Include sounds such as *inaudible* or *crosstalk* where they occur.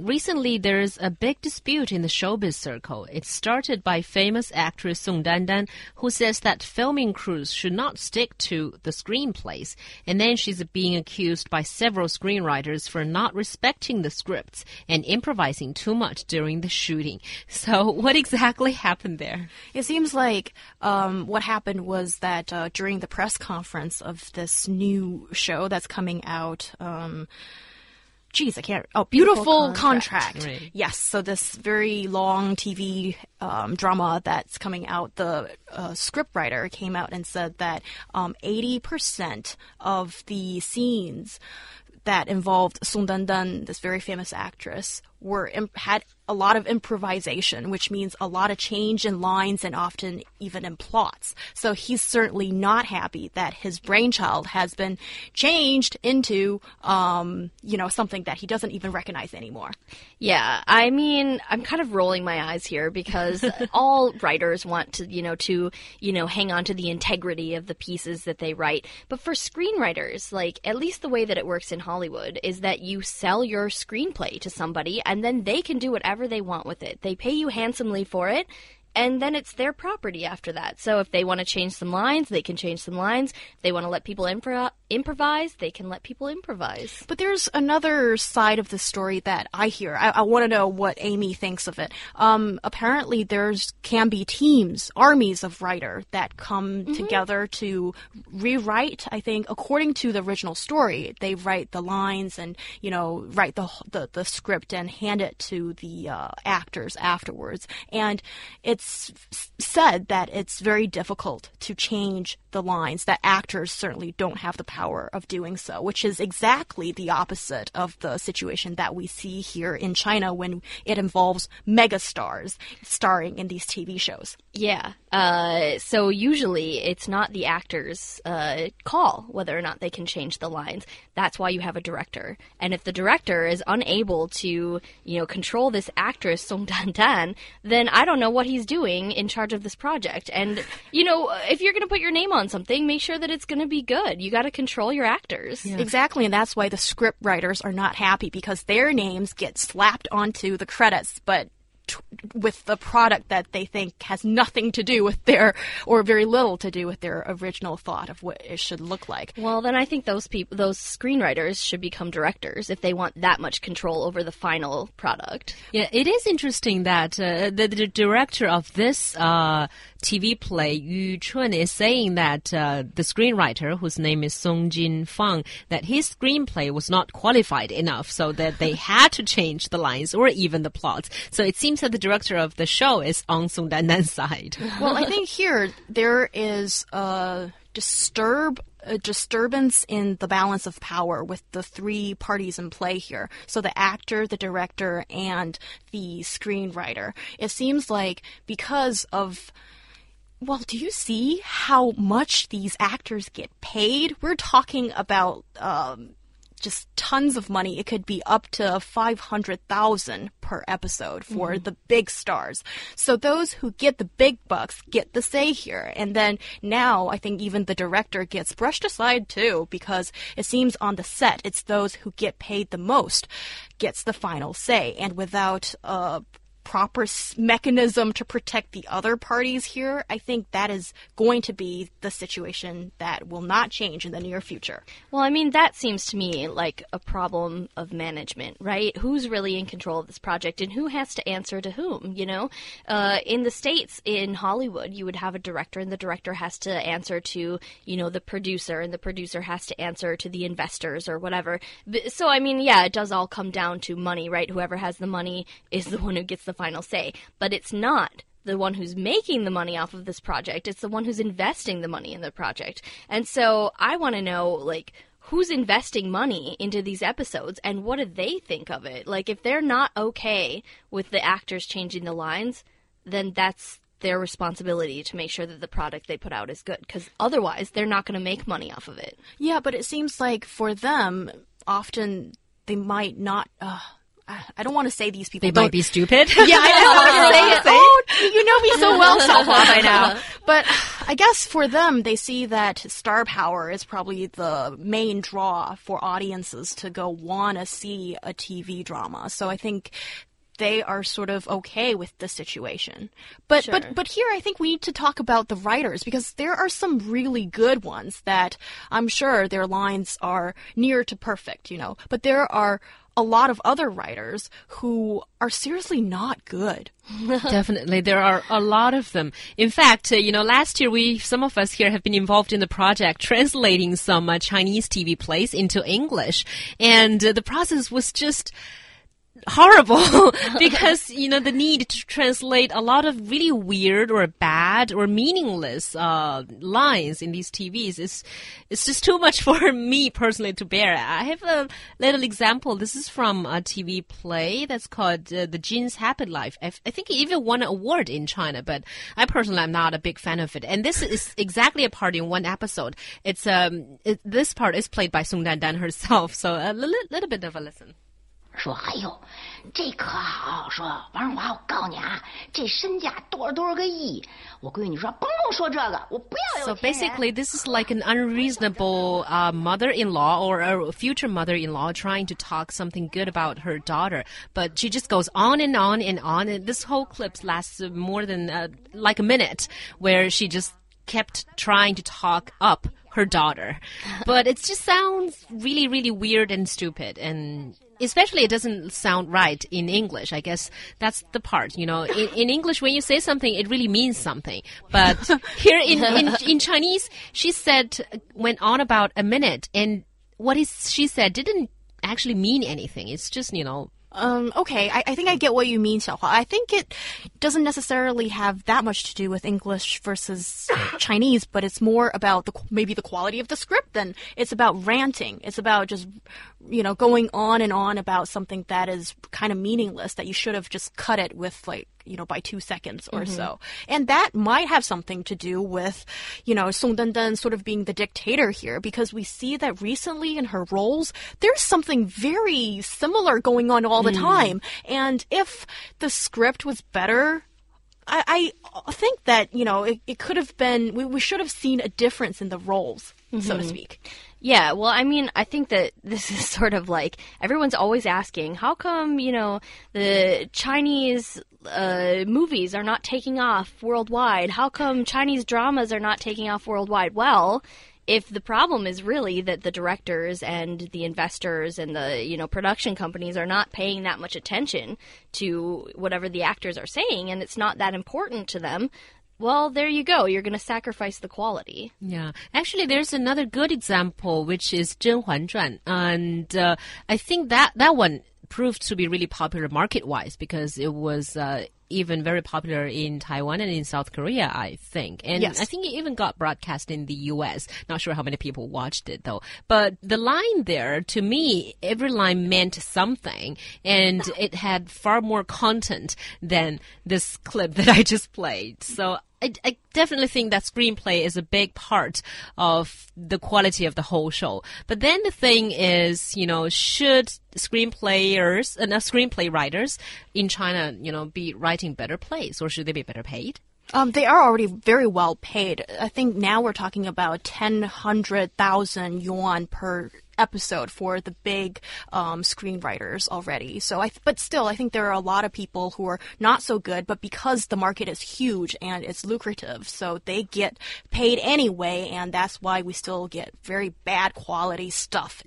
Recently, there's a big dispute in the showbiz circle. It started by famous actress Song Dandan, who says that filming crews should not stick to the screenplays. And then she's being accused by several screenwriters for not respecting the scripts and improvising too much during the shooting. *laughs* So, what exactly happened there? It seems like um, what happened was that uh, during the press conference of this new show that's coming out, um, geez, I can't. Oh, beautiful, beautiful contract. contract. Right. Yes. So this very long TV um, drama that's coming out, the uh, scriptwriter came out and said that um, 80% of the scenes that involved Song Dan, this very famous actress, were had a lot of improvisation, which means a lot of change in lines and often even in plots. So he's certainly not happy that his brainchild has been changed into, um, you know, something that he doesn't even recognize anymore. Yeah, I mean, I'm kind of rolling my eyes here because *laughs* all writers want to, you know, to, you know, hang on to the integrity of the pieces that they write. But for screenwriters, like, at least the way that it works in Hollywood is that you sell your screenplay to somebody and then they can do whatever they want with it. They pay you handsomely for it, and then it's their property after that. So if they want to change some lines, they can change some lines. If they want to let people impro- improvise, they can let people improvise. But there's another side of the story that I hear. I, I want to know what Amy thinks of it. Um, apparently, there's can be teams, armies of writer that come mm-hmm. together to rewrite. I think according to the original story, they write the lines and you know write the the, the script and hand it to the uh, actors afterwards. And it's it's said that it's very difficult to change the lines, that actors certainly don't have the power of doing so, which is exactly the opposite of the situation that we see here in China when it involves megastars starring in these TV shows. Yeah. Uh, so usually it's not the actor's uh, call whether or not they can change the lines. That's why you have a director. And if the director is unable to, you know, control this actress Song Dandan, then I don't know what he's doing in charge of this project. And you know, if you're going to put your name on something, make sure that it's going to be good. You got to control your actors. Yeah. Exactly, and that's why the script writers are not happy because their names get slapped onto the credits, but with the product that they think has nothing to do with their or very little to do with their original thought of what it should look like. Well, then I think those people those screenwriters should become directors if they want that much control over the final product. Yeah, it is interesting that uh, the, the, director of this uh, TV play Yu Chun is saying that uh, the screenwriter whose name is Song Jin Fang that his screenplay was not qualified enough so that they *laughs* had to change the lines or even the plots. So it seems that the director of the show is on Song Dandan's side. *laughs* well, I think here there is a disturb a disturbance in the balance of power with the three parties in play here. So the actor, the director, and the screenwriter. It seems like because of well, do you see how much these actors get paid? We're talking about um, just tons of money. It could be up to 500,000 per episode for mm -hmm. the big stars. So those who get the big bucks get the say here. And then now I think even the director gets brushed aside too because it seems on the set it's those who get paid the most gets the final say. And without uh, proper mechanism to protect the other parties here, I think that is going to be the situation that will not change in the near future. Well, I mean, that seems to me like a problem of management, right? Who's really in control of this project and who has to answer to whom, you know? Uh, in the States, in Hollywood, you would have a director and the director has to answer to, you know, the producer and the producer has to answer to the investors or whatever. So, I mean, yeah, it does all come down to money, right? Whoever has the money is the one who gets the final say. But it's not the one who's making the money off of this project. It's the one who's investing the money in the project. And so I want to know, like, who's investing money into these episodes and what do they think of it? Like, if they're not okay with the actors changing the lines, then that's their responsibility to make sure that the product they put out is good because otherwise they're not going to make money off of it. Yeah, but it seems like for them, often they might not. Uh I don't want to say these people. They might be stupid. *laughs* Yeah, I don't want to say it. *laughs* Oh, oh *laughs* you know me so well, Xiaohua, by now. But I guess for them, they see that star power is probably the main draw for audiences to go want to see a TV drama. So I think they are sort of okay with the situation. But Sure. but but here I think we need to talk about the writers because there are some really good ones that I'm sure their lines are near to perfect, you know. But there are a lot of other writers who are seriously not good. *laughs* Definitely, there are a lot of them. In fact, uh, you know, last year we, some of us here, have been involved in the project translating some uh, Chinese TV plays into English, and uh, the process was just horrible *laughs* *laughs* because you know the need to translate a lot of really weird or bad or meaningless uh, lines in these TVs is it's just too much for *laughs* me personally to bear. I have a little example. This is from a TV play that's called uh, The Jin's Happy Life. I, I think it even won an award in China, but I personally am not a big fan of it. And this is exactly a part in one episode. It's um it, this part is played by Song Dan herself, so a little, little bit of a listen. 说：“哎呦，这可好！说王荣华，我告诉你啊，这身价多少多少个亿。我闺女说，甭跟我说这个，我不要有 So 钱人 basically, this is like an unreasonable uh, mother-in-law or a future mother-in-law trying to talk something good about her daughter, but she just goes on and on and on. And this whole clip lasts more than uh, like a minute, where she just kept trying to talk up her daughter, but it just sounds really, really weird and stupid and. Especially, it doesn't sound right in English. I guess that's the part. You know, in, in English, when you say something, it really means something. But *laughs* here in, in in Chinese, she said went on about a minute, and what is she said didn't actually mean anything. It's just you know Um, okay, I, I think I get what you mean, Xiaohua. I think it doesn't necessarily have that much to do with English versus *laughs* Chinese, but it's more about the maybe the quality of the script. Then it's about ranting. It's about just you know going on and on about something that is kind of meaningless that you should have just cut it with like you know by two seconds or mm-hmm. so. And that might have something to do with you know Song Dandan sort of being the dictator here because we see that recently in her roles there's something very similar going on all the mm. time. And if the script was better, I, I think that, you know, it, it could have been, we, we should have seen a difference in the roles, so to speak. Yeah, well, I mean, I think that *laughs* this is sort of like everyone's always asking, how come, you know, the Chinese uh, movies are not taking off worldwide? How come Chinese dramas are not taking off worldwide? Well, if the problem is really that the directors and the investors and the you know production companies are not paying that much attention to whatever the actors are saying and it's not that important to them well, there you go. You're going to sacrifice the quality. Yeah. Actually, there's another good example, which is Zhen Huan Zhuan. And uh, I think that, that one proved to be really popular market wise because it was. Uh, even very popular in Taiwan and in South Korea, I think, and Yes. I think it even got broadcast in the U.S. Not sure how many people watched it though, but the line there, to me, every line meant something, and it had far more content than this clip *laughs* that I just played. So. I, I definitely think that screenplay is a big part of the quality of the whole show. But then the thing is, you know, should screenplayers and uh, screenplay writers in China, you know, be writing better plays or should they be better paid? Um, they are already very well paid. I think now we're talking about 10, 100,000 yuan per episode for the big um, screenwriters already. So I, but still, I think there are a lot of people who are not so good, but because the market is huge and it's lucrative, so they get paid anyway, and that's why we still get very bad quality stuff